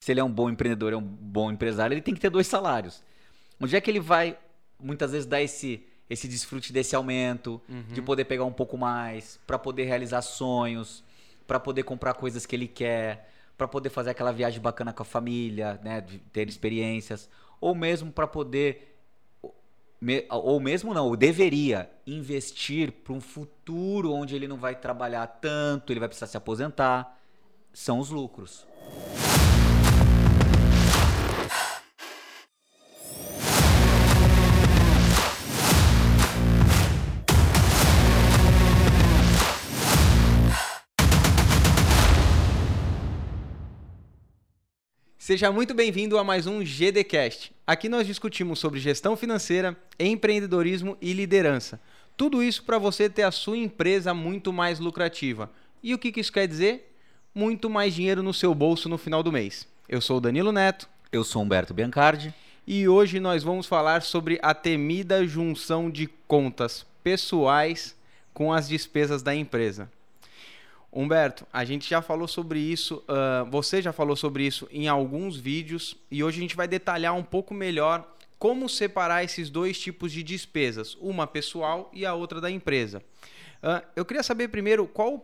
se ele é um bom empreendedor, é um bom empresário, ele tem que ter dois salários. Onde é que ele vai, muitas vezes, dar esse, esse desfrute desse aumento, uhum. de poder pegar um pouco mais, para poder realizar sonhos, para poder comprar coisas que ele quer, para poder fazer aquela viagem bacana com a família, né, ter experiências, ou mesmo para poder ou mesmo não, ou deveria investir para um futuro onde ele não vai trabalhar tanto, ele vai precisar se aposentar, são os lucros. Seja muito bem-vindo a mais um GDcast. Aqui nós discutimos sobre gestão financeira, empreendedorismo e liderança. Tudo isso para você ter a sua empresa muito mais lucrativa. E o que isso quer dizer? Muito mais dinheiro no seu bolso no final do mês. Eu sou o Danilo Neto. Eu sou Humberto Biancardi. E hoje nós vamos falar sobre a temida junção de contas pessoais com as despesas da empresa. Humberto, a gente já falou sobre isso, uh, você já falou sobre isso em alguns vídeos e hoje a gente vai detalhar um pouco melhor como separar esses dois tipos de despesas, uma pessoal e a outra da empresa. Uh, eu queria saber primeiro qual o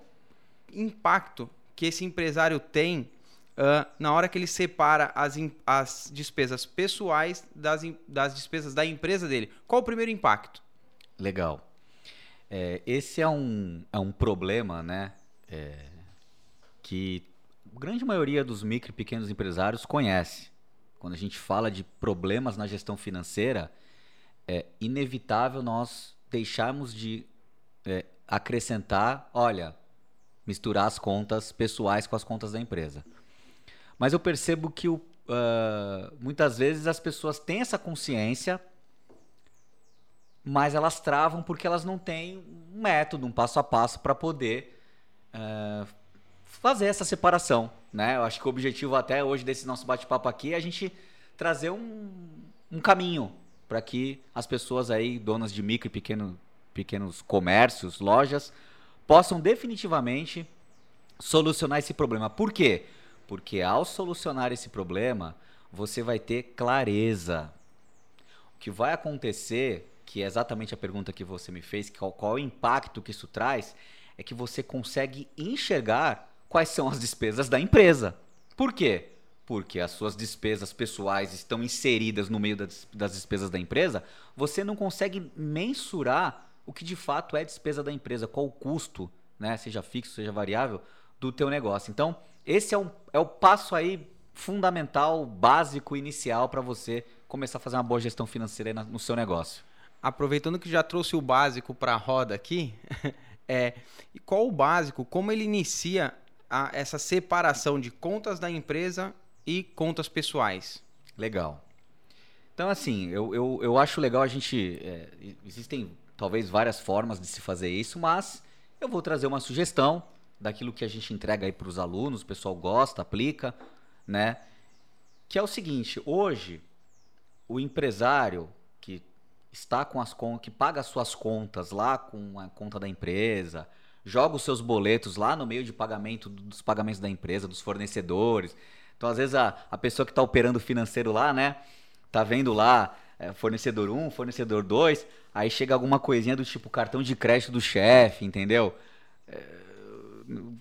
impacto que esse empresário tem uh, na hora que ele separa as, as despesas pessoais das, das despesas da empresa dele. Qual o primeiro impacto? Legal. É, esse é um, é um problema, né? É, que a grande maioria dos micro e pequenos empresários conhece. Quando a gente fala de problemas na gestão financeira, é inevitável nós deixarmos de é, acrescentar, olha, misturar as contas pessoais com as contas da empresa. Mas eu percebo que o, uh, muitas vezes as pessoas têm essa consciência, mas elas travam porque elas não têm um método, um passo a passo para poder uh, fazer essa separação. Né? Eu acho que o objetivo até hoje desse nosso bate-papo aqui é a gente trazer um, um caminho para que as pessoas aí, donas de micro e pequeno, pequenos comércios, lojas, possam definitivamente solucionar esse problema. Por quê? Porque ao solucionar esse problema, você vai ter clareza. O que vai acontecer, que é exatamente a pergunta que você me fez, qual, qual é o impacto que isso traz, é que você consegue enxergar quais são as despesas da empresa. Por quê? Porque as suas despesas pessoais estão inseridas no meio das, despesas da empresa, você não consegue mensurar o que de fato é despesa da empresa, qual o custo, né, seja fixo, seja variável, do teu negócio. Então, esse é, um, é o passo aí fundamental, básico, inicial para você começar a fazer uma boa gestão financeira no seu negócio. Aproveitando que já trouxe o básico para a roda aqui, é qual o básico, como ele inicia a, essa separação de contas da empresa e contas pessoais. Legal. Então, assim, eu, eu, eu acho legal a gente. É, existem talvez várias formas de se fazer isso, mas eu vou trazer uma sugestão daquilo que a gente entrega aí para os alunos, o pessoal gosta, aplica, né? Que é o seguinte: hoje, o empresário que está com as contas, que paga as suas contas lá com a conta da empresa, joga os seus boletos lá no meio de pagamento dos pagamentos da empresa, dos fornecedores. Então, às vezes, a, a pessoa que está operando financeiro lá, né, tá vendo lá é, fornecedor 1, fornecedor 2, aí chega alguma coisinha do tipo cartão de crédito do chefe, entendeu? É,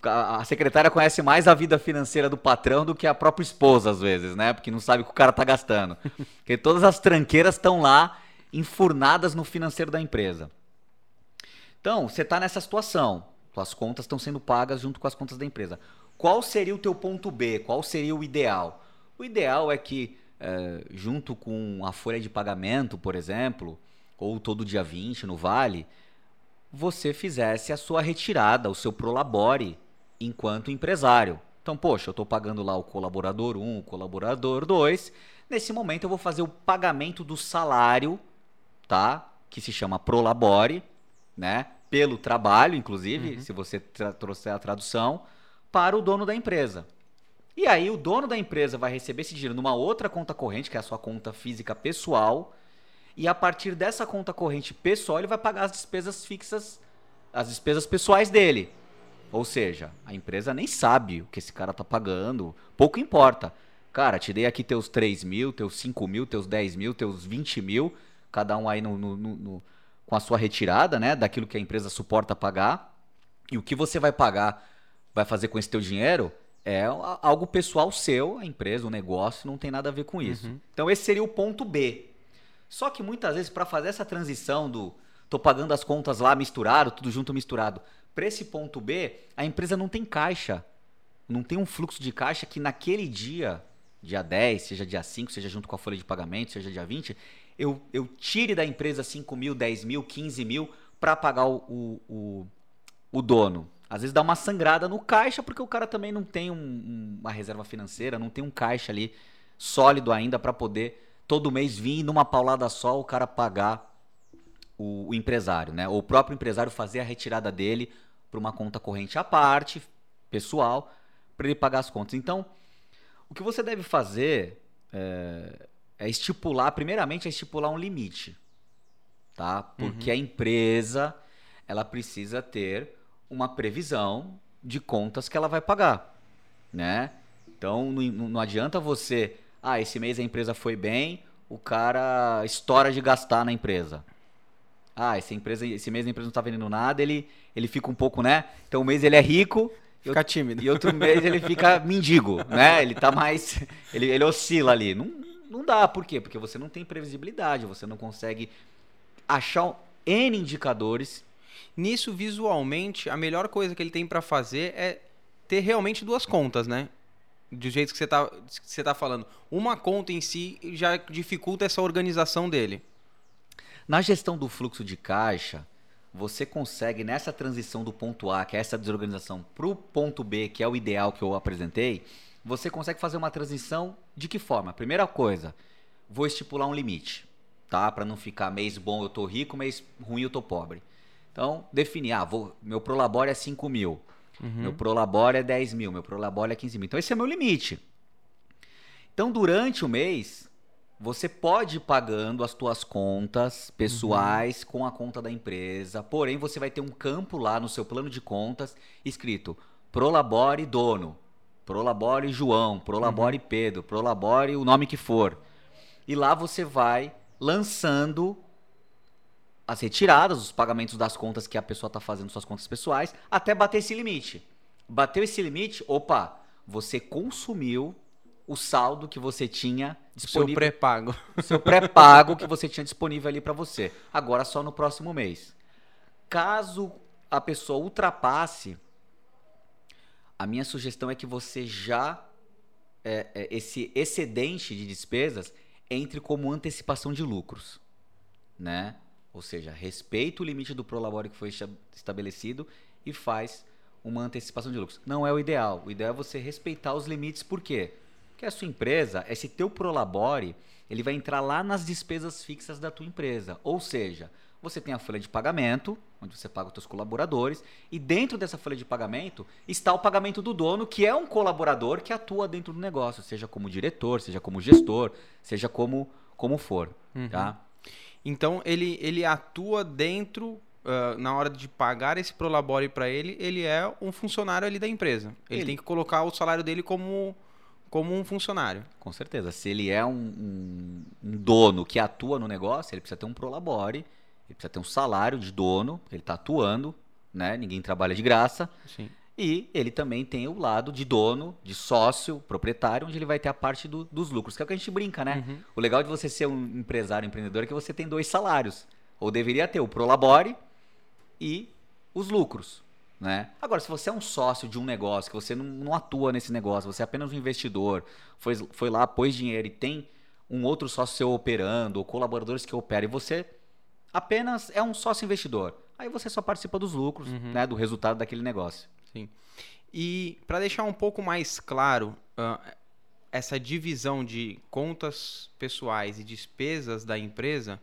a secretária conhece mais a vida financeira do patrão do que a própria esposa, às vezes, né? Porque não sabe o que o cara tá gastando. Porque todas as tranqueiras estão lá enfurnadas no financeiro da empresa. Então, você está nessa situação. Suas contas estão sendo pagas junto com as contas da empresa. Qual seria o teu ponto B? Qual seria o ideal? O ideal é que, é, junto com a folha de pagamento, por exemplo, ou todo dia 20 no Vale, você fizesse a sua retirada, o seu prolabore enquanto empresário. Então, poxa, eu estou pagando lá o colaborador 1, o colaborador 2. Nesse momento eu vou fazer o pagamento do salário tá? Que se chama Prolabore, né? Pelo trabalho, inclusive, uhum. se você trouxer a tradução, para o dono da empresa. E aí o dono da empresa vai receber esse dinheiro numa outra conta corrente, que é a sua conta física pessoal, e a partir dessa conta corrente pessoal, ele vai pagar as despesas fixas, as despesas pessoais dele. Ou seja, a empresa nem sabe o que esse cara está pagando, pouco importa. Cara, te dei aqui teus 3 mil, teus 5 mil, teus 10 mil, teus 20 mil, cada um aí no, no, no, com a sua retirada, né? Daquilo que a empresa suporta pagar. E o que você vai pagar, vai fazer com esse teu dinheiro, é algo pessoal seu, a empresa, o negócio, não tem nada a ver com isso. Uhum. Então esse seria o ponto B. Só que muitas vezes para fazer essa transição do tô pagando as contas lá misturado, tudo junto misturado, para esse ponto B, a empresa não tem caixa. Não tem um fluxo de caixa que naquele dia, dia 10, seja dia 5, seja junto com a folha de pagamento, seja dia 20, eu, eu tire da empresa 5 mil, 10 mil, 15 mil para pagar o, o, o, o dono. Às vezes dá uma sangrada no caixa porque o cara também não tem um, uma reserva financeira, não tem um caixa ali sólido ainda para poder todo mês vir numa paulada só o cara pagar o, o empresário, né? Ou o próprio empresário fazer a retirada dele para uma conta corrente à parte, pessoal, para ele pagar as contas. Então, o que você deve fazer é, é estipular, primeiramente, é estipular um limite, tá? Porque uhum. a empresa ela precisa ter uma previsão de contas que ela vai pagar, né? Então não, não adianta você, ah, esse mês a empresa foi bem, o cara estoura de gastar na empresa. Ah, essa empresa, esse mês a empresa não está vendendo nada, ele, ele fica um pouco, né? Então um mês ele é rico, fica tímido. E outro mês ele fica mendigo, né? Ele tá mais, ele, ele oscila ali. Não, não dá, por quê? Porque você não tem previsibilidade, você não consegue achar N indicadores Nisso, visualmente, a melhor coisa que ele tem para fazer é ter realmente duas contas, né? Do jeito que você está você tá falando. Uma conta em si já dificulta essa organização dele. Na gestão do fluxo de caixa, você consegue, nessa transição do ponto A, que é essa desorganização, para o ponto B, que é o ideal que eu apresentei, você consegue fazer uma transição de que forma? Primeira coisa, vou estipular um limite, tá? Para não ficar mês bom eu tô rico, mês ruim eu tô pobre. Então, definir, ah, vou, meu Prolabore é 5 mil, uhum. meu Prolabore é 10 mil, meu Prolabore é 15 mil. Então, esse é meu limite. Então, durante o mês, você pode ir pagando as tuas contas pessoais uhum. com a conta da empresa, porém, você vai ter um campo lá no seu plano de contas escrito Prolabore dono, Prolabore João, Prolabore uhum. Pedro, Prolabore o nome que for. E lá você vai lançando as retiradas, os pagamentos das contas que a pessoa está fazendo, suas contas pessoais, até bater esse limite. Bateu esse limite, opa, você consumiu o saldo que você tinha disponível. Seu pré-pago. Seu pré-pago que você tinha disponível ali para você. Agora só no próximo mês. Caso a pessoa ultrapasse, a minha sugestão é que você já é, é, esse excedente de despesas entre como antecipação de lucros, né? Ou seja, respeita o limite do prolabore que foi estabelecido e faz uma antecipação de lucros. Não é o ideal. O ideal é você respeitar os limites, por quê? Porque a sua empresa, esse teu prolabore, ele vai entrar lá nas despesas fixas da tua empresa. Ou seja, você tem a folha de pagamento, onde você paga os seus colaboradores, e dentro dessa folha de pagamento está o pagamento do dono, que é um colaborador que atua dentro do negócio, seja como diretor, seja como gestor, seja como, como for. Uhum. Tá? Então ele, ele atua dentro Uh, na hora de pagar esse prolabore para ele, ele é um funcionário ali da empresa. Ele, ele, tem que colocar o salário dele como, como um funcionário. Com certeza. Se ele é um, um, um dono que atua no negócio, ele precisa ter um prolabore, ele precisa ter um salário de dono, ele está atuando, né? Ninguém trabalha de graça. Sim. E ele também tem o lado de dono, de sócio, proprietário, onde ele vai ter a parte do, dos lucros, que é o que a gente brinca, né? Uhum. O legal de você ser um empresário, empreendedor, é que você tem dois salários. Ou deveria ter o Prolabore e os lucros. Né? Agora, se você é um sócio de um negócio, que você não, não atua nesse negócio, você é apenas um investidor, foi, foi lá, pôs dinheiro e tem um outro sócio seu operando, ou colaboradores que operam, e você apenas é um sócio investidor. Aí você só participa dos lucros, uhum. né, do resultado daquele negócio. Sim. E para deixar um pouco mais claro uh, essa divisão de contas pessoais e despesas da empresa,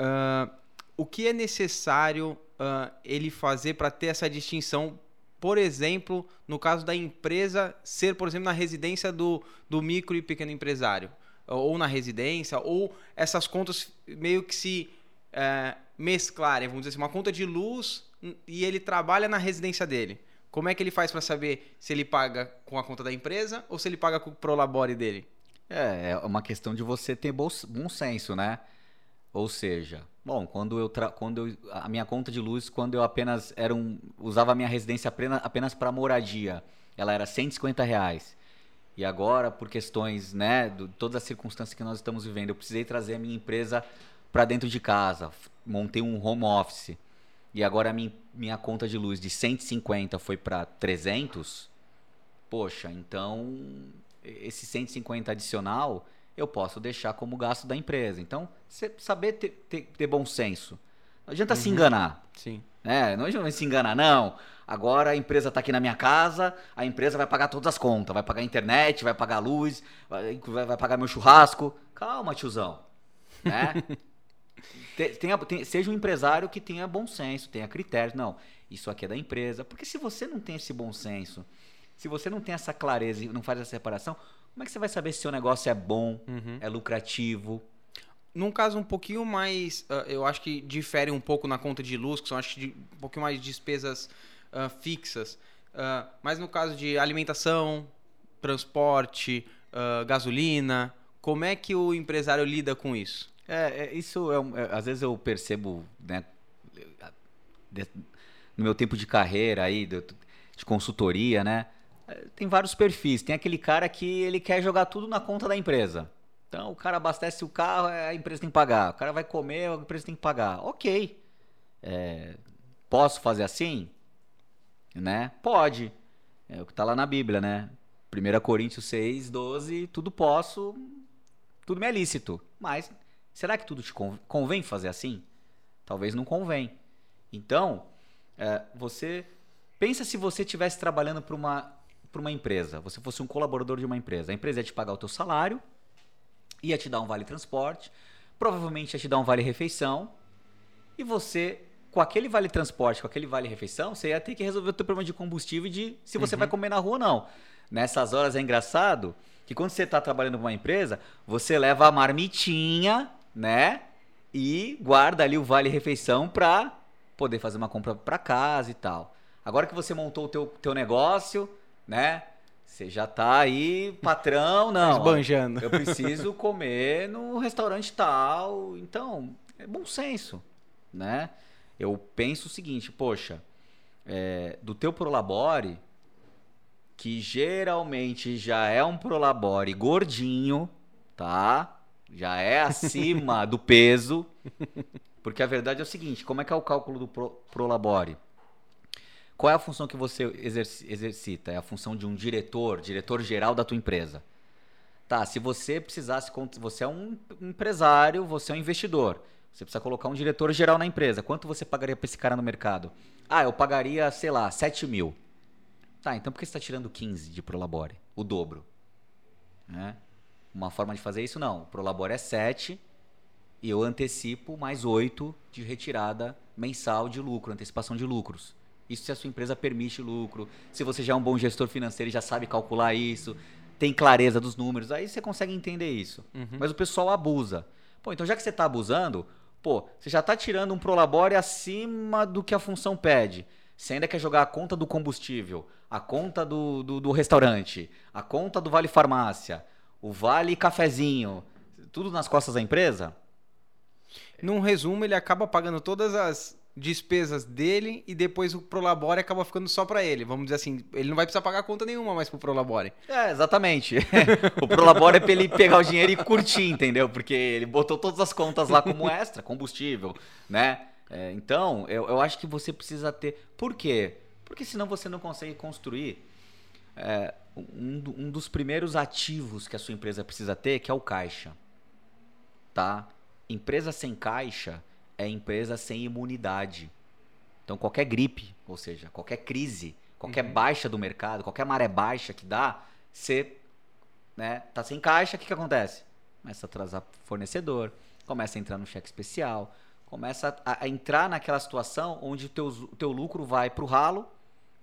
uh, o que é necessário uh, ele fazer para ter essa distinção? Por exemplo, no caso da empresa ser, por exemplo, na residência do, do micro e pequeno empresário, ou na residência, ou essas contas meio que se uh, mesclarem, vamos dizer assim, uma conta de luz e ele trabalha na residência dele Como é que ele faz para saber se ele paga com a conta da empresa ou se ele paga com o Prolabore dele? É, é uma questão de você ter bom, senso, né? Ou seja, bom, quando eu, quando eu a minha conta de luz, quando eu apenas era um, usava a minha residência apenas, para moradia, ela era 150 reais. E agora, por questões, né, todas as circunstâncias que nós estamos vivendo, eu precisei trazer a minha empresa para dentro de casa, montei um home office. E agora a minha, minha conta de luz de 150 foi para 300. Poxa, então esse 150 adicional eu posso deixar como gasto da empresa. Então, você saber ter, ter, ter bom senso. Não adianta uhum. se enganar. Sim. É, não adianta se enganar, não. Agora a empresa está aqui na minha casa, a empresa vai pagar todas as contas, vai pagar a internet, vai pagar a luz, vai, vai pagar meu churrasco. Calma, tiozão. Né? tenha, tenha, seja um empresário que tenha bom senso, tenha critérios. Não, isso aqui é da empresa. Porque se você não tem esse bom senso, se você não tem essa clareza e não faz essa separação, como é que você vai saber se seu negócio é bom, uhum. é lucrativo? Num caso um pouquinho mais, uh, eu acho que difere um pouco na conta de luz, que são acho que um pouquinho mais despesas uh, fixas. Uh, mas no caso de alimentação, transporte, gasolina, como é que o empresário lida com isso? É, é isso é, é, às vezes eu percebo, né, no meu tempo de carreira aí, de, de consultoria, né? tem vários perfis. Tem aquele cara que ele quer jogar tudo na conta da empresa. Então o cara abastece o carro, é, a empresa tem que pagar. O cara vai comer, a empresa tem que pagar. Ok. É, posso fazer assim? Né? Pode. É o que está lá na Bíblia, né? 1 Coríntios 6, 12, tudo posso, tudo me é lícito. Mas será que tudo te convém fazer assim? Talvez não convém. Então, é, você pensa se você estivesse trabalhando para uma para uma empresa, você fosse um colaborador de uma empresa, a empresa ia te pagar o teu salário, ia te dar um vale transporte, provavelmente ia te dar um vale refeição, e você com aquele vale transporte, com aquele vale refeição, você ia ter que resolver o teu problema de combustível e de se você uhum. vai comer na rua ou não. Nessas horas é engraçado que quando você está trabalhando para uma empresa, você leva a marmitinha, né? E guarda ali o vale refeição para poder fazer uma compra para casa e tal. Agora que você montou o teu, teu negócio, né? Você já tá aí, patrão, não. Esbanjando. Eu preciso comer no restaurante tal. Então, é bom senso, né? Eu penso o seguinte, poxa, é, do teu Prolabore, que geralmente já é um Prolabore gordinho, tá? Já é acima do peso. Porque a verdade é o seguinte, como é que é o cálculo do Pro, Prolabore? Qual é a função que você exercita? É a função de um diretor, diretor geral da tua empresa. Tá, se você precisasse, você é um empresário, você é um investidor. Você precisa colocar um diretor geral na empresa. Quanto você pagaria para esse cara no mercado? Ah, eu pagaria, sei lá, 7 mil. Tá, então por que você está tirando 15 de Prolabore? O dobro. Né? Uma forma de fazer isso, não. O Prolabore é 7 e eu antecipo mais 8 de retirada mensal de lucro, antecipação de lucros. Isso se a sua empresa permite lucro, se você já é um bom gestor financeiro e já sabe calcular isso, tem clareza dos números, aí você consegue entender isso. Uhum. Mas o pessoal abusa. Pô, então já que você está abusando, pô, você já está tirando um prolabore acima do que a função pede. Você ainda quer jogar a conta do combustível, a conta do, do, do restaurante, a conta do vale farmácia, o vale cafezinho, tudo nas costas da empresa? Num resumo, ele acaba pagando todas as despesas dele e depois o Prolabore acaba ficando só para ele. Vamos dizer assim, ele não vai precisar pagar conta nenhuma mais pro Prolabore. É, exatamente. o Prolabore é pra ele pegar o dinheiro e curtir, entendeu? Porque ele botou todas as contas lá como extra, combustível, né? É, então, eu, eu acho que você precisa ter. Por quê? Porque senão você não consegue construir é, um, um dos primeiros ativos que a sua empresa precisa ter, que é o caixa. Tá? Empresa sem caixa é empresa sem imunidade. Então, qualquer gripe, ou seja, qualquer crise, qualquer uhum. baixa do mercado, qualquer maré baixa que dá, você né, tá sem caixa, o que, que acontece? Começa a atrasar fornecedor, começa a entrar no cheque especial, começa a, a entrar naquela situação onde o teu, teu lucro vai para o ralo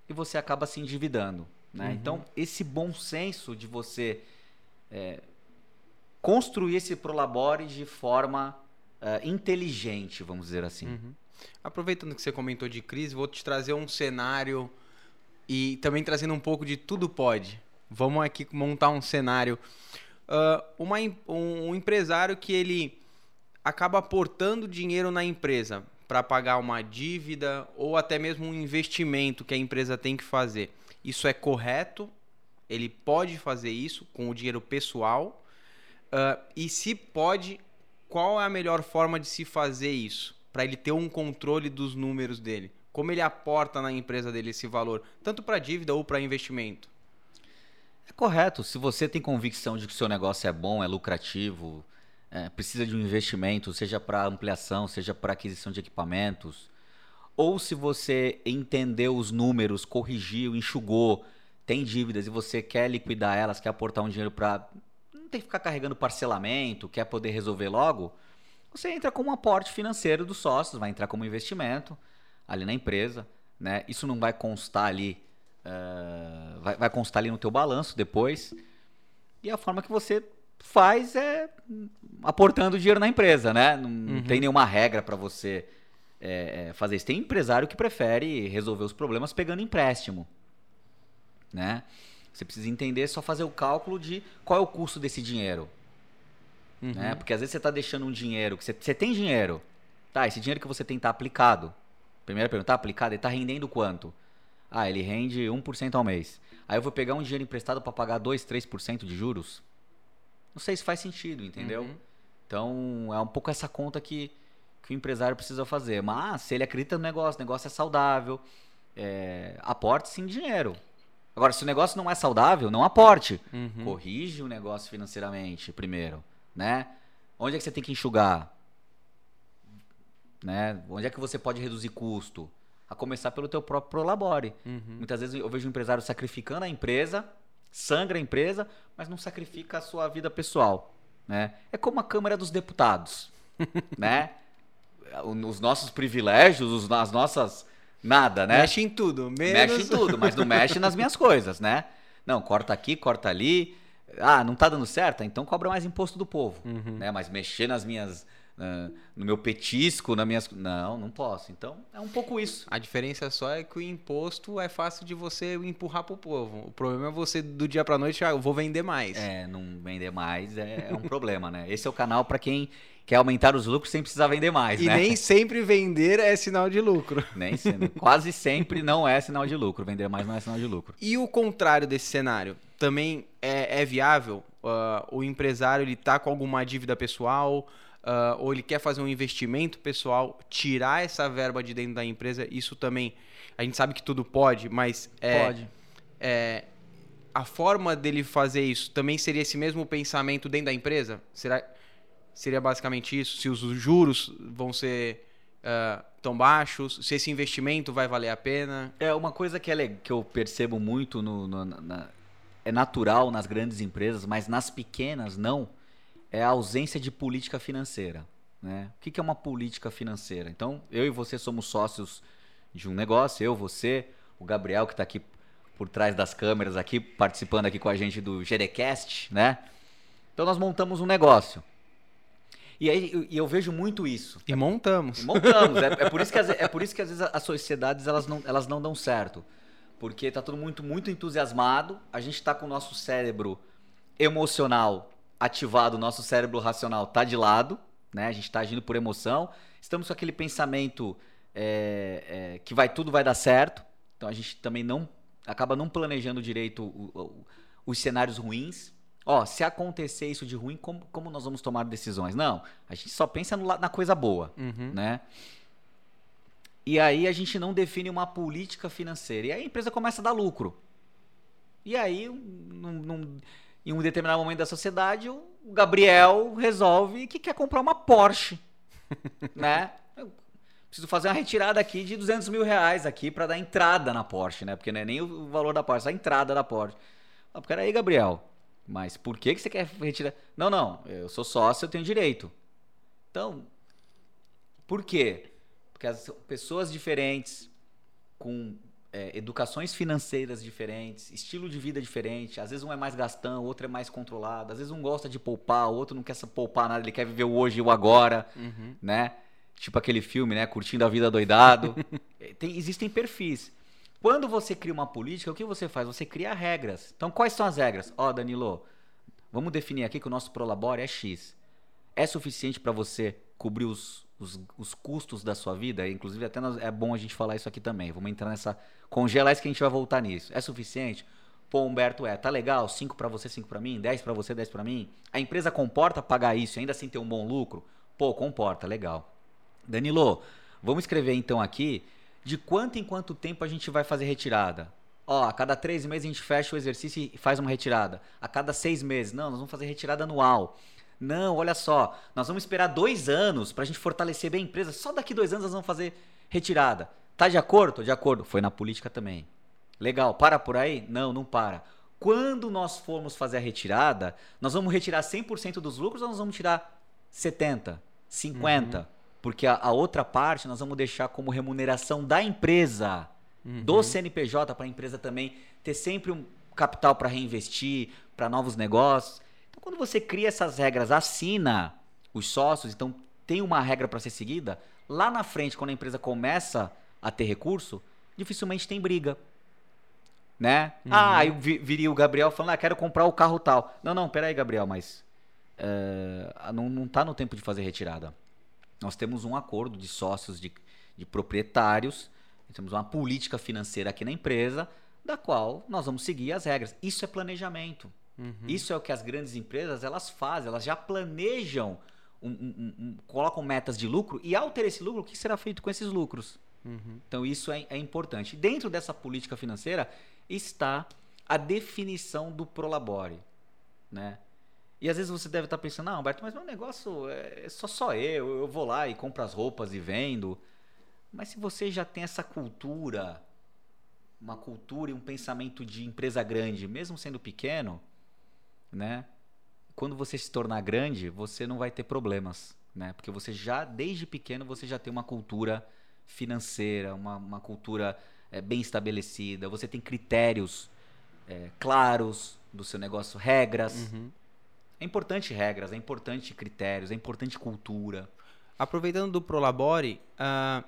e você acaba se endividando. Né? Uhum. Então, esse bom senso de você é, construir esse prolabore de forma uh, inteligente, vamos dizer assim. Uhum. Aproveitando que você comentou de crise, vou te trazer um cenário E também trazendo um pouco de tudo pode. Vamos aqui montar um cenário. Uh, uma, um, um empresário que ele acaba aportando dinheiro na empresa para pagar uma dívida ou até mesmo um investimento que a empresa tem que fazer. Isso é correto? Ele pode fazer isso com o dinheiro pessoal? Uh, e se pode, qual é a melhor forma de se fazer isso? Para ele ter um controle dos números dele. Como ele aporta na empresa dele esse valor, tanto para dívida ou para investimento? É correto. Se você tem convicção de que o seu negócio é bom, é lucrativo, é, precisa de um investimento, seja para ampliação, seja para aquisição de equipamentos, ou se você entendeu os números, corrigiu, enxugou, tem dívidas e você quer liquidar elas, quer aportar um dinheiro para não ter que ficar carregando parcelamento, quer poder resolver logo, você entra como um aporte financeiro dos sócios, vai entrar como investimento ali na empresa, né? Isso não vai constar ali, uh, vai, vai constar ali no teu balanço depois. E a forma que você faz é aportando dinheiro na empresa, né? Não uhum. tem nenhuma regra para você é, fazer isso. Tem empresário que prefere resolver os problemas pegando empréstimo, né? Você precisa entender, só fazer o cálculo de qual é o custo desse dinheiro. Uhum. Né? Porque às vezes você está deixando um dinheiro, que você, você tem dinheiro, tá? Esse dinheiro que você tem está aplicado. Primeira pergunta, tá aplicado? Ele está rendendo quanto? Ah, ele rende 1% ao mês. Aí eu vou pegar um dinheiro emprestado para pagar 2, 3% de juros? Não sei se faz sentido, entendeu? Uhum. Então, é um pouco essa conta que, que o empresário precisa fazer. Mas, se ele acredita no negócio, o negócio é saudável, é, aporte sim dinheiro. Agora, se o negócio não é saudável, não aporte. Uhum. Corrige o negócio financeiramente primeiro, né? Onde é que você tem que enxugar? Né? Onde é que você pode reduzir custo? A começar pelo teu próprio Prolabore. Uhum. Muitas vezes eu vejo um empresário sacrificando a empresa, sangra a empresa, mas não sacrifica a sua vida pessoal. Né? É como a Câmara dos Deputados. né? Os nossos privilégios, as nossas. Nada, né? Mexe em tudo. Menos... Mexe em tudo, mas não mexe nas minhas coisas, né? Não, corta aqui, corta ali. Ah, não tá dando certo? Então cobra mais imposto do povo. Uhum. Né? Mas mexer nas minhas no meu petisco, nas minhas. Não, não posso. Então, é um pouco isso. A diferença só é que o imposto é fácil de você empurrar pro povo. O problema é você, do dia pra noite, ah, eu vou vender mais. É, não vender mais é, é um problema, né? Esse é o canal para quem quer aumentar os lucros sem precisar vender mais, e né? nem sempre vender é sinal de lucro. Nem sempre. Quase sempre não é sinal de lucro. Vender mais não é sinal de lucro. E o contrário desse cenário? Também é, é viável? Uh, o empresário ele tá com alguma dívida pessoal uh, ou ele quer fazer um investimento pessoal, tirar essa verba de dentro da empresa, isso também. A gente sabe que tudo pode, mas. É, pode. É, a forma dele fazer isso também seria esse mesmo pensamento dentro da empresa? Será, seria basicamente isso? Se os juros vão ser uh, tão baixos? Se esse investimento vai valer a pena? É uma coisa que, é, que eu percebo muito no, no na, é natural nas grandes empresas, mas nas pequenas não é a ausência de política financeira. Né? O que é uma política financeira? Então, eu e você somos sócios de um negócio, eu, você, o Gabriel que está aqui por trás das câmeras, aqui participando aqui com a gente do GDCast, né? Então nós montamos um negócio. E aí e eu vejo muito isso. E montamos. E montamos. é, é, por isso que, é por isso que às vezes as sociedades elas não, elas não dão certo. Porque está todo muito, muito entusiasmado, a gente está com o nosso cérebro emocional ativado, o nosso cérebro racional está de lado, né? A gente está agindo por emoção. Estamos com aquele pensamento é, é, que vai tudo vai dar certo. Então a gente também não acaba não planejando direito o, o, os cenários ruins. Ó, se acontecer isso de ruim, como, como nós vamos tomar decisões? Não, a gente só pensa no, na coisa boa, uhum. né? E aí a gente não define uma política financeira. E aí a empresa começa a dar lucro. E aí não, não em um determinado momento da sociedade, o Gabriel resolve que quer comprar uma Porsche, né? Eu preciso fazer uma retirada aqui de 200 mil reais aqui para dar entrada na Porsche, né? Porque não é nem o valor da Porsche, é a entrada da Porsche. Ah, peraí, Gabriel, mas por que, que você quer retirar? Não, não, eu sou sócio, eu tenho direito. Então, por quê? Porque as pessoas diferentes, com é, educações financeiras diferentes, estilo de vida diferente. Às vezes um é mais gastão, o outro é mais controlado. Às vezes um gosta de poupar, o outro não quer poupar nada, ele quer viver o hoje e o agora, uhum. né? Tipo aquele filme, né? Curtindo a vida doidado. É, tem, existem perfis. Quando você cria uma política, o que você faz? Você cria regras. Então, quais são as regras? Ó, Danilo, vamos definir aqui que o nosso Prolabore é X. É suficiente para você cobrir os, os, os, custos da sua vida? Inclusive, até nós, é bom a gente falar isso aqui também. Vamos entrar nessa. Congelar isso que a gente vai voltar nisso. É suficiente? Pô, Humberto, é, tá legal, 5 para você, 5 para mim, 10 para você, 10 para mim. A empresa comporta pagar isso ainda assim ter um bom lucro? Pô, comporta, legal. Danilo, vamos escrever então aqui de quanto em quanto tempo a gente vai fazer retirada. Ó, a cada três meses a gente fecha o exercício e faz uma retirada. A cada seis meses, não, nós vamos fazer retirada anual. Não, olha só, nós vamos esperar dois anos para a gente fortalecer bem a empresa. Só daqui dois anos nós vamos fazer retirada. Tá de acordo? Tô de acordo. Foi na política também. Legal, para por aí? Não, não para. Quando nós formos fazer a retirada, nós vamos retirar 100% dos lucros ou nós vamos tirar 70%, 50%? Uhum. Porque a, a, outra parte nós vamos deixar como remuneração da empresa, uhum. do CNPJ, para a empresa também ter sempre um capital para reinvestir, para novos negócios. Quando você cria essas regras, assina os sócios, então tem uma regra para ser seguida, lá na frente, quando a empresa começa a ter recurso, dificilmente tem briga né? Uhum. Ah, aí viria o Gabriel falando, ah, quero comprar o carro tal. Não, não, peraí, Gabriel, mas uh, não, não tá no tempo de fazer retirada. Nós temos um acordo de sócios, de, de proprietários, temos uma política financeira aqui na empresa, da qual nós vamos seguir as regras. Isso é planejamento. Uhum. Isso é o que as grandes empresas elas fazem, elas já planejam, um, um, um, colocam metas de lucro e ao ter esse lucro, o que será feito com esses lucros? Uhum. Então isso é, é importante. Dentro dessa política financeira, está a definição do prolabore, né? E às vezes você deve estar pensando, não, Alberto, mas meu negócio é só só eu, eu vou lá e compro as roupas e vendo. Mas se você já tem essa cultura, uma cultura e um pensamento de empresa grande, mesmo sendo pequeno, né? Quando você se tornar grande, você não vai ter problemas, né? Porque você já, desde pequeno, você já tem uma cultura financeira, uma, uma cultura é, bem estabelecida, você tem critérios é, claros do seu negócio, regras. Uhum. É importante regras, é importante critérios, é importante cultura. Aproveitando do Prolabore, uh,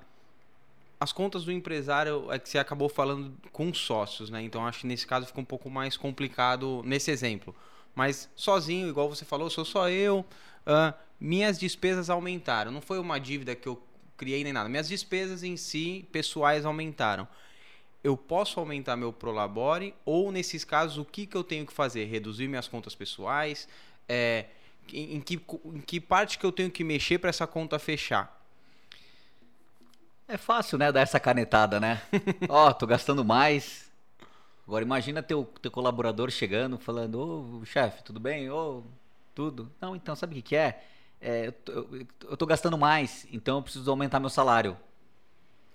as contas do empresário é que você acabou falando com sócios, né? Então acho que nesse caso fica um pouco mais complicado nesse exemplo. Mas sozinho, igual você falou, sou só eu, uh, minhas despesas aumentaram. Não foi uma dívida que eu criei nem nada. Minhas despesas em si, pessoais, aumentaram eu posso aumentar meu Prolabore ou, nesses casos, o que, que eu tenho que fazer? Reduzir minhas contas pessoais? É, em, que, em que parte que eu tenho que mexer para essa conta fechar? É fácil, né? Dar essa canetada, né? Ó, oh, tô gastando mais. Agora imagina teu, teu colaborador chegando, falando, ô oh, chefe, tudo bem? Ô, oh, tudo. Não, então, sabe o que, que é? é eu, tô, eu tô gastando mais, então eu preciso aumentar meu salário.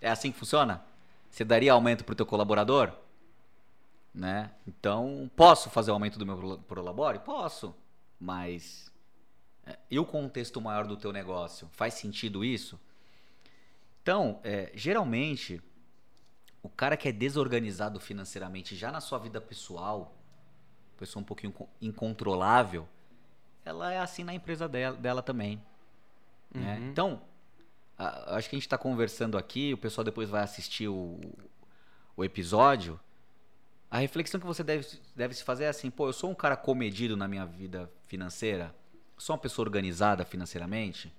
É assim que funciona? Você daria aumento para o teu colaborador? Né? Então, posso fazer o aumento do meu prolabore? Posso. Mas é, e o contexto maior do teu negócio? Faz sentido isso? Então, é, geralmente, o cara que é desorganizado financeiramente já na sua vida pessoal, pessoa um pouquinho incontrolável, ela é assim na empresa dela, dela também. Né? Uhum. Né? Então, acho que a gente está conversando aqui, o pessoal depois vai assistir o, o episódio. A reflexão que você deve, deve se fazer é assim: pô, eu sou um cara comedido na minha vida financeira? Sou uma pessoa organizada financeiramente?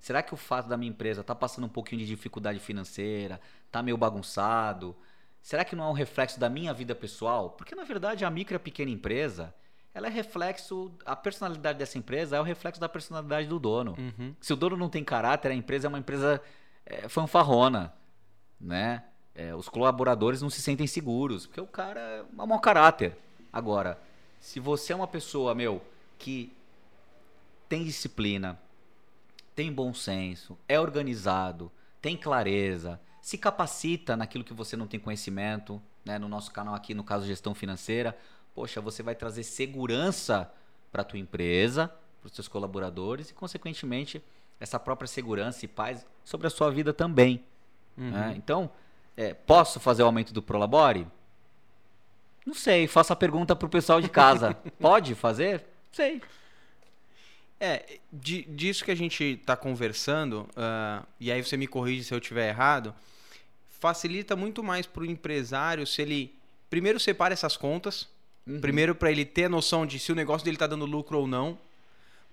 Será que o fato da minha empresa tá passando um pouquinho de dificuldade financeira, tá meio bagunçado? Será que não é um reflexo da minha vida pessoal? Porque na verdade a micro e a pequena empresa, ela é reflexo. A personalidade dessa empresa é o reflexo da personalidade do dono. Uhum. Se o dono não tem caráter, a empresa é uma empresa é, fanfarrona, né? É, os colaboradores não se sentem seguros, porque o cara é um mau caráter. Agora, se você é uma pessoa, meu, que tem disciplina, tem bom senso, é organizado, tem clareza, se capacita naquilo que você não tem conhecimento, né? No nosso canal aqui, no caso gestão financeira, poxa, você vai trazer segurança para a tua empresa, para os seus colaboradores e, consequentemente, essa própria segurança e paz sobre a sua vida também. Uhum. Né? Então, é, posso fazer o aumento do Prolabore? Não sei, faça a pergunta para o pessoal de casa. Pode fazer? Sei. É, de, disso que a gente está conversando, uh, e aí você me corrige se eu estiver errado, facilita muito mais para o empresário se ele primeiro separa essas contas, uhum. primeiro para ele ter a noção de se o negócio dele está dando lucro ou não,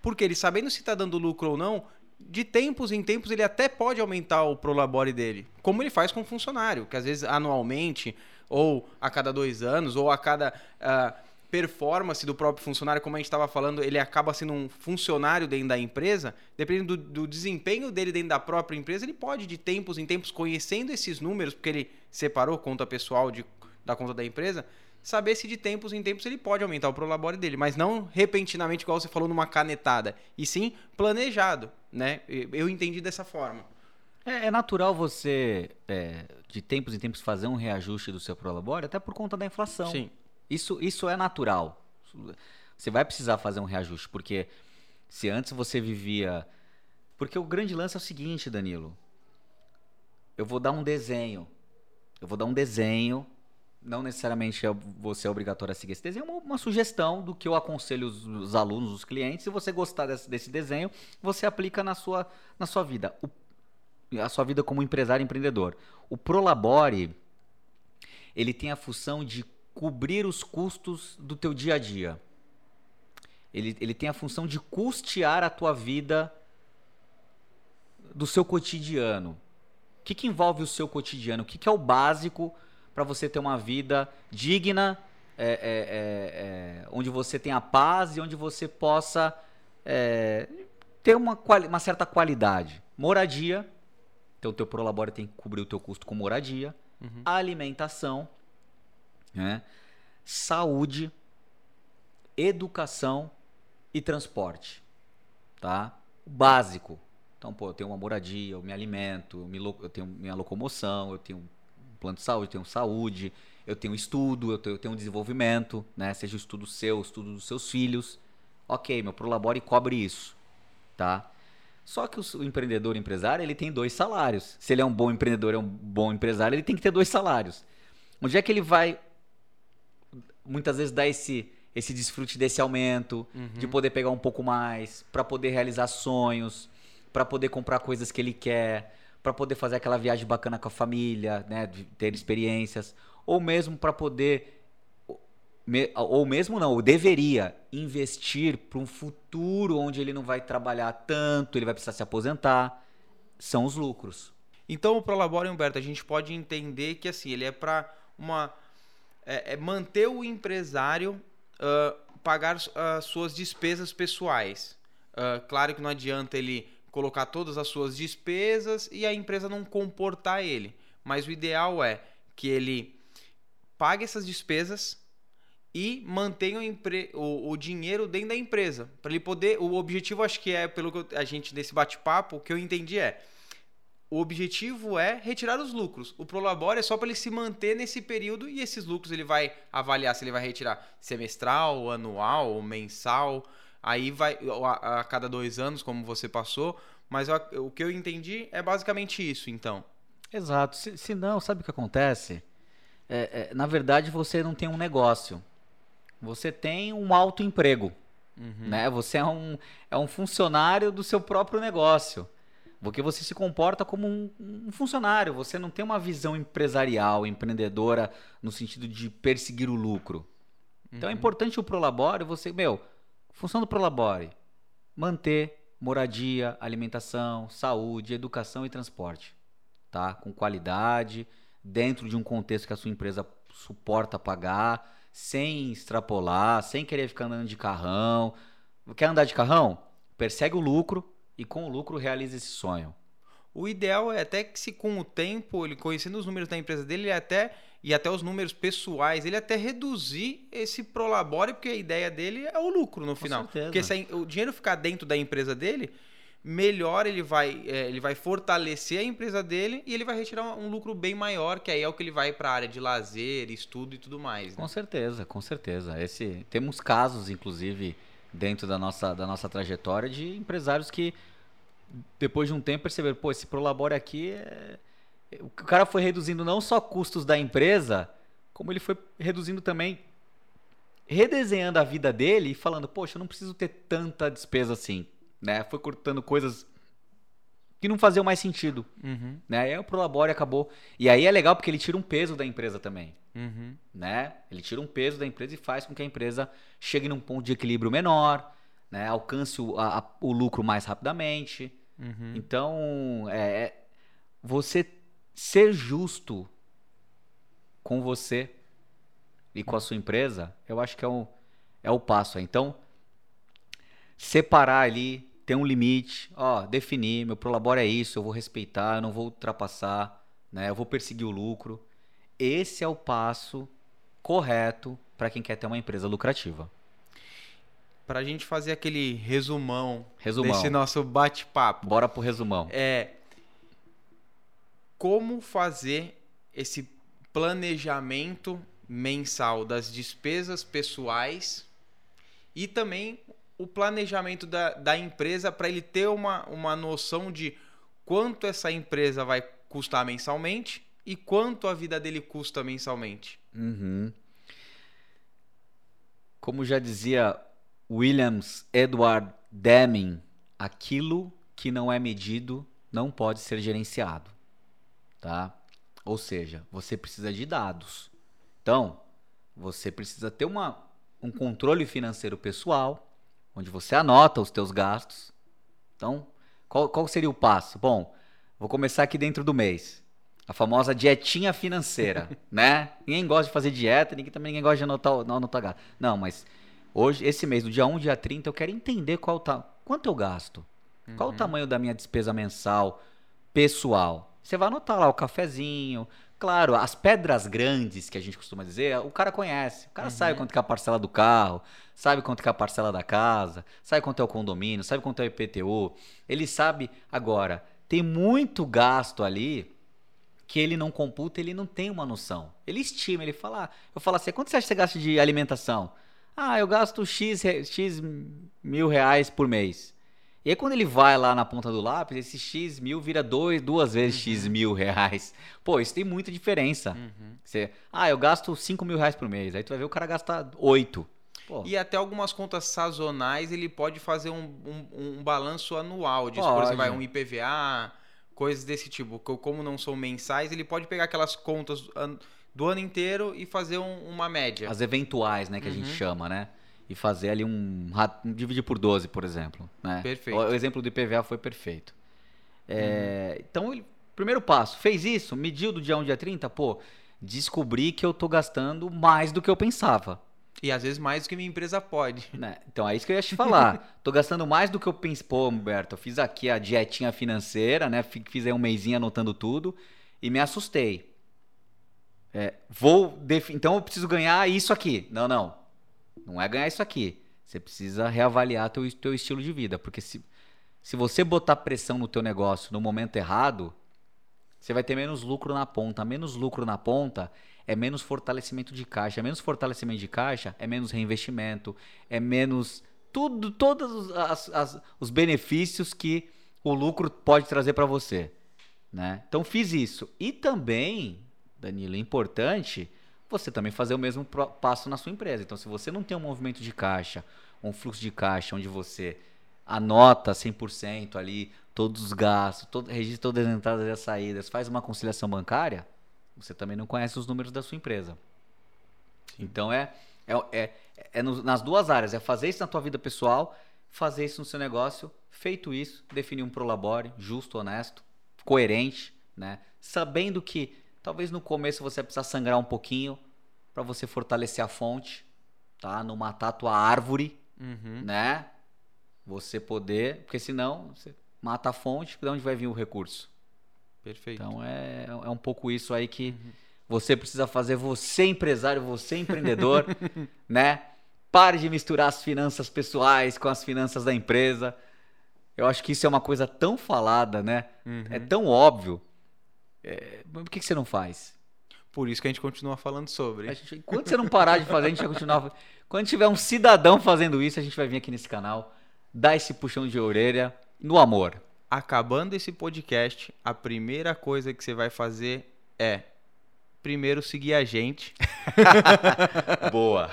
porque ele sabendo se está dando lucro ou não, de tempos em tempos ele até pode aumentar o prolabore dele, como ele faz com o funcionário, que às vezes anualmente ou a cada dois anos ou a cada uh, performance do próprio funcionário, como a gente estava falando, ele acaba sendo um funcionário dentro da empresa, dependendo do, do, desempenho dele dentro da própria empresa, ele pode, de tempos em tempos, conhecendo esses números, porque ele separou conta pessoal de, da conta da empresa, saber se de tempos em tempos ele pode aumentar o prolabore dele, mas não repentinamente, igual você falou, numa canetada, e sim planejado, né? Eu entendi dessa forma. É, é natural você, é, de tempos em tempos, fazer um reajuste do seu prolabore, até por conta da inflação. Sim. Isso, isso é natural. Você vai precisar fazer um reajuste, porque se antes você vivia. Porque o grande lance é o seguinte, Danilo. Eu vou dar um desenho. Eu vou dar um desenho. Não necessariamente é você é obrigatório a seguir esse desenho, é uma, uma sugestão do que eu aconselho os, os, alunos, os clientes. Se você gostar desse, desse, desenho, você aplica na sua, na sua vida. O, a sua vida como empresário empreendedor. O Prolabore, ele tem a função de cobrir os custos do teu dia a dia. Ele, ele tem a função de custear a tua vida do seu cotidiano. O que, que envolve o seu cotidiano? O que, que é o básico para você ter uma vida digna, é, é, é, é, onde você tenha paz e onde você possa é, ter uma, uma certa qualidade? Moradia. Então, o teu Prolabore tem que cobrir o teu custo com moradia. Uhum. Alimentação né? saúde, educação e transporte, tá? O básico. Então, pô, eu tenho uma moradia, eu me alimento, eu, me, eu tenho minha locomoção, eu tenho um plano de saúde, eu tenho saúde, eu tenho estudo, eu tenho, eu tenho um desenvolvimento, né? Seja o estudo seu, o estudo dos seus filhos. Ok, meu Prolabore cobre isso, tá? Só que o, empreendedor empresário, ele tem dois salários. Se ele é um bom empreendedor, é um bom empresário, ele tem que ter dois salários. Onde é que ele vai muitas vezes dá esse esse desfrute desse aumento, uhum. de poder pegar um pouco mais, para poder realizar sonhos, para poder comprar coisas que ele quer, para poder fazer aquela viagem bacana com a família, né, de ter experiências, ou mesmo para poder ou mesmo não, ou deveria investir para um futuro onde ele não vai trabalhar tanto, ele vai precisar se aposentar, são os lucros. Então o Prolabore, Humberto, a gente pode entender que assim, ele é para uma é, é manter o empresário uh, pagar as suas despesas pessoais. Uh, claro que não adianta ele colocar todas as suas despesas e a empresa não comportar ele. Mas o ideal é que ele pague essas despesas e mantenha o, o, o dinheiro dentro da empresa. Para ele poder. O objetivo, acho que é, pelo que a gente, desse bate-papo, o que eu entendi é o objetivo é retirar os lucros. O Prolabore é só para ele se manter nesse período e esses lucros ele vai avaliar se ele vai retirar semestral, anual mensal. Aí vai a, a cada dois anos, como você passou. Mas eu, o que eu entendi é basicamente isso, então. Exato. Se, se não, sabe o que acontece? É, é, na verdade, você não tem um negócio. Você tem um alto emprego. Uhum. Né? Você é um, é um funcionário do seu próprio negócio. Porque você se comporta como um, um, funcionário, você não tem uma visão empresarial, empreendedora, no sentido de perseguir o lucro. Então é uhum. é importante o Prolabore, você, meu, função do Prolabore, manter moradia, alimentação, saúde, educação e transporte, tá? Com qualidade, dentro de um contexto que a sua empresa suporta pagar, sem extrapolar, sem querer ficar andando de carrão. Quer andar de carrão? Persegue o lucro, e com o lucro realiza esse sonho. O ideal é até que se com o tempo, ele conhecendo os números da empresa dele, ele até e até os números pessoais, ele até reduzir esse prolabore, porque a ideia dele é o lucro no com final. Certeza. Porque se o dinheiro ficar dentro da empresa dele, melhor ele vai, é, ele vai fortalecer a empresa dele e ele vai retirar um, um lucro bem maior, que aí é o que ele vai para a área de lazer, estudo e tudo mais. Né? Com certeza, com certeza. Esse, temos casos, inclusive, dentro da nossa, da nossa trajetória de empresários que depois de um tempo perceberam, pô, esse Prolabore aqui é... O cara foi reduzindo não só custos da empresa, como ele foi reduzindo também, redesenhando a vida dele e falando, poxa, eu não preciso ter tanta despesa assim, né? Foi cortando coisas que não faziam mais sentido. Uhum. Né? Aí o Prolabore acabou. E aí é legal porque ele tira um peso da empresa também. Uhum. Né? Ele tira um peso da empresa e faz com que a empresa chegue num ponto de equilíbrio menor, né? alcance o, a- o lucro mais rapidamente. Uhum. Então, é, é- você ser justo com você e com a sua empresa, eu acho que é o, é o passo. Então, separar ali, ter um limite, ó, definir, meu prolabore é isso, eu vou respeitar, eu não vou ultrapassar, né? Eu vou perseguir o lucro. Esse é o passo correto para quem quer ter uma empresa lucrativa. Pra gente fazer aquele resumão, Resumão. desse nosso bate-papo. Bora pro resumão. É como fazer esse planejamento mensal das despesas pessoais e também o planejamento da, da empresa para ele ter uma, uma noção de quanto essa empresa vai custar mensalmente e quanto a vida dele custa mensalmente. Uhum. Como já dizia Williams Edward Deming, aquilo que não é medido não pode ser gerenciado, tá? Ou seja, você precisa de dados. Então, você precisa ter uma, um controle financeiro pessoal, onde você anota os teus gastos. Então, qual, qual seria o passo? Bom, vou começar aqui dentro do mês. A famosa dietinha financeira, né? Ninguém gosta de fazer dieta, ninguém também ninguém gosta de anotar, não anotar gasto. Não, mas hoje, esse mês, do dia 1, dia 30, eu quero entender qual tá, quanto eu gasto. Qual o tamanho da minha despesa mensal pessoal? Você vai anotar lá o cafezinho. Claro, as pedras grandes que a gente costuma dizer, o cara conhece. O cara sabe quanto é a parcela do carro, sabe quanto que é a parcela da casa, sabe quanto é o condomínio, sabe quanto é o IPTU. Ele sabe. Agora, tem muito gasto ali que ele não computa, ele não tem uma noção. Ele estima, ele fala, eu falo assim, quanto você acha que você gasta de alimentação? Ah, eu gasto X, X mil reais por mês. E aí quando ele vai lá na ponta do lápis, esse X mil vira dois, duas vezes X mil reais. Pô, isso tem muita diferença. Você, ah, eu gasto 5 mil reais por mês. Aí tu vai ver o cara gasta 8. Pô, E até algumas contas sazonais ele pode fazer um, um, um balanço anual disso. Por Pode. exemplo, vai um IPVA, coisas desse tipo. Como não são mensais, ele pode pegar aquelas contas do ano, inteiro e fazer um- uma média. as eventuais, né, que a gente chama, né? E fazer ali um, dividir por 12, por exemplo, né? Perfeito. O, o exemplo do IPVA foi perfeito. É, Então, ele, primeiro passo, fez isso, mediu do dia 1 ao dia 30, pô, descobri que eu tô gastando mais do que eu pensava. E às vezes mais do que minha empresa pode. né? Então é isso que eu ia te falar. Tô gastando mais do que eu pensei. Pô, Humberto, eu fiz aqui a dietinha financeira, né? Fi- Fiz aí um mêsinho anotando tudo e me assustei. É, vou defi- Então eu preciso ganhar isso aqui. Não, não. Não é ganhar isso aqui. Você precisa reavaliar teu, teu estilo de vida. Porque se, se você botar pressão no teu negócio no momento errado, você vai ter menos lucro na ponta. Menos lucro na ponta é menos fortalecimento de caixa. Menos fortalecimento de caixa é menos reinvestimento, é menos tudo, todos os, as- as- os benefícios que o lucro pode trazer para você. Né? Então fiz isso. E também, Danilo, é importante você também fazer o mesmo passo na sua empresa. Então, se você não tem um movimento de caixa, um fluxo de caixa onde você anota 100% ali todos os gastos, todo, registra todas as entradas e as saídas, faz uma conciliação bancária, você também não conhece os números da sua empresa. Então é, é, é, é nos- nas duas áreas, é fazer isso na tua vida pessoal, fazer isso no seu negócio. Feito isso, definir um prolabore justo, honesto, coerente, né? Sabendo que talvez no começo você vai precisar sangrar um pouquinho para você fortalecer a fonte, tá? Não matar a tua árvore, Uhum. né? Você poder, porque senão você mata a fonte, de onde vai vir o recurso? Perfeito. Então é, é um pouco isso aí que você precisa fazer, você empresário, você empreendedor, né? Pare de misturar as finanças pessoais com as finanças da empresa. Eu acho que isso é uma coisa tão falada, né? Uhum. É tão óbvio. É, por que, que você não faz? Por isso que a gente continua falando sobre. Gente- enquanto você não parar de fazer, a gente vai continuar. Quando tiver um cidadão fazendo isso, a gente vai vir aqui nesse canal, dar esse puxão de orelha no amor. Acabando esse podcast, a primeira coisa que você vai fazer é primeiro seguir a gente, Boa.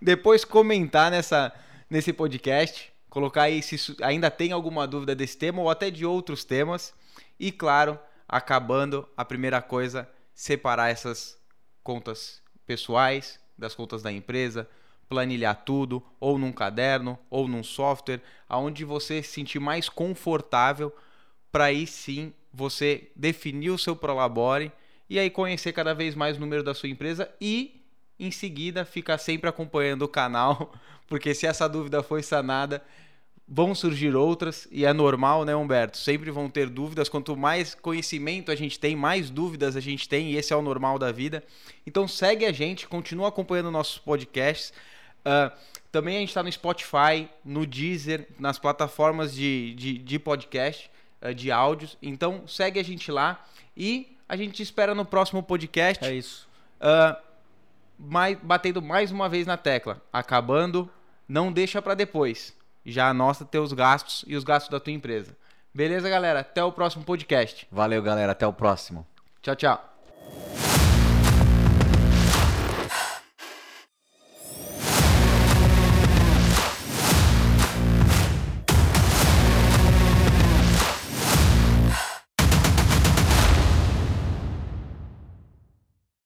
depois comentar nessa nesse podcast colocar aí se ainda tem alguma dúvida desse tema ou até de outros temas. E claro, acabando, a primeira coisa, separar essas contas pessoais das contas da empresa, planilhar tudo, ou num caderno, ou num software, aonde você se sentir mais confortável para aí sim você definir o seu Prolabore e aí conhecer cada vez mais o número da sua empresa e em seguida ficar sempre acompanhando o canal, porque se essa dúvida foi sanada, vão surgir outras e é normal, né, Humberto? Sempre vão ter dúvidas. Quanto mais conhecimento a gente tem, mais dúvidas a gente tem, e esse é o normal da vida. Então segue a gente, continua acompanhando nossos podcasts. Uh, também a gente está no Spotify, no Deezer, nas plataformas de, de, de podcast, uh, de áudios. Então segue a gente lá e a gente te espera no próximo podcast. É isso. Uh, mais, batendo mais uma vez na tecla. Acabando, não deixa para depois já anota teus gastos e os gastos da tua empresa. Beleza, galera? Até o próximo podcast. Valeu, galera. Até o próximo. Tchau, tchau.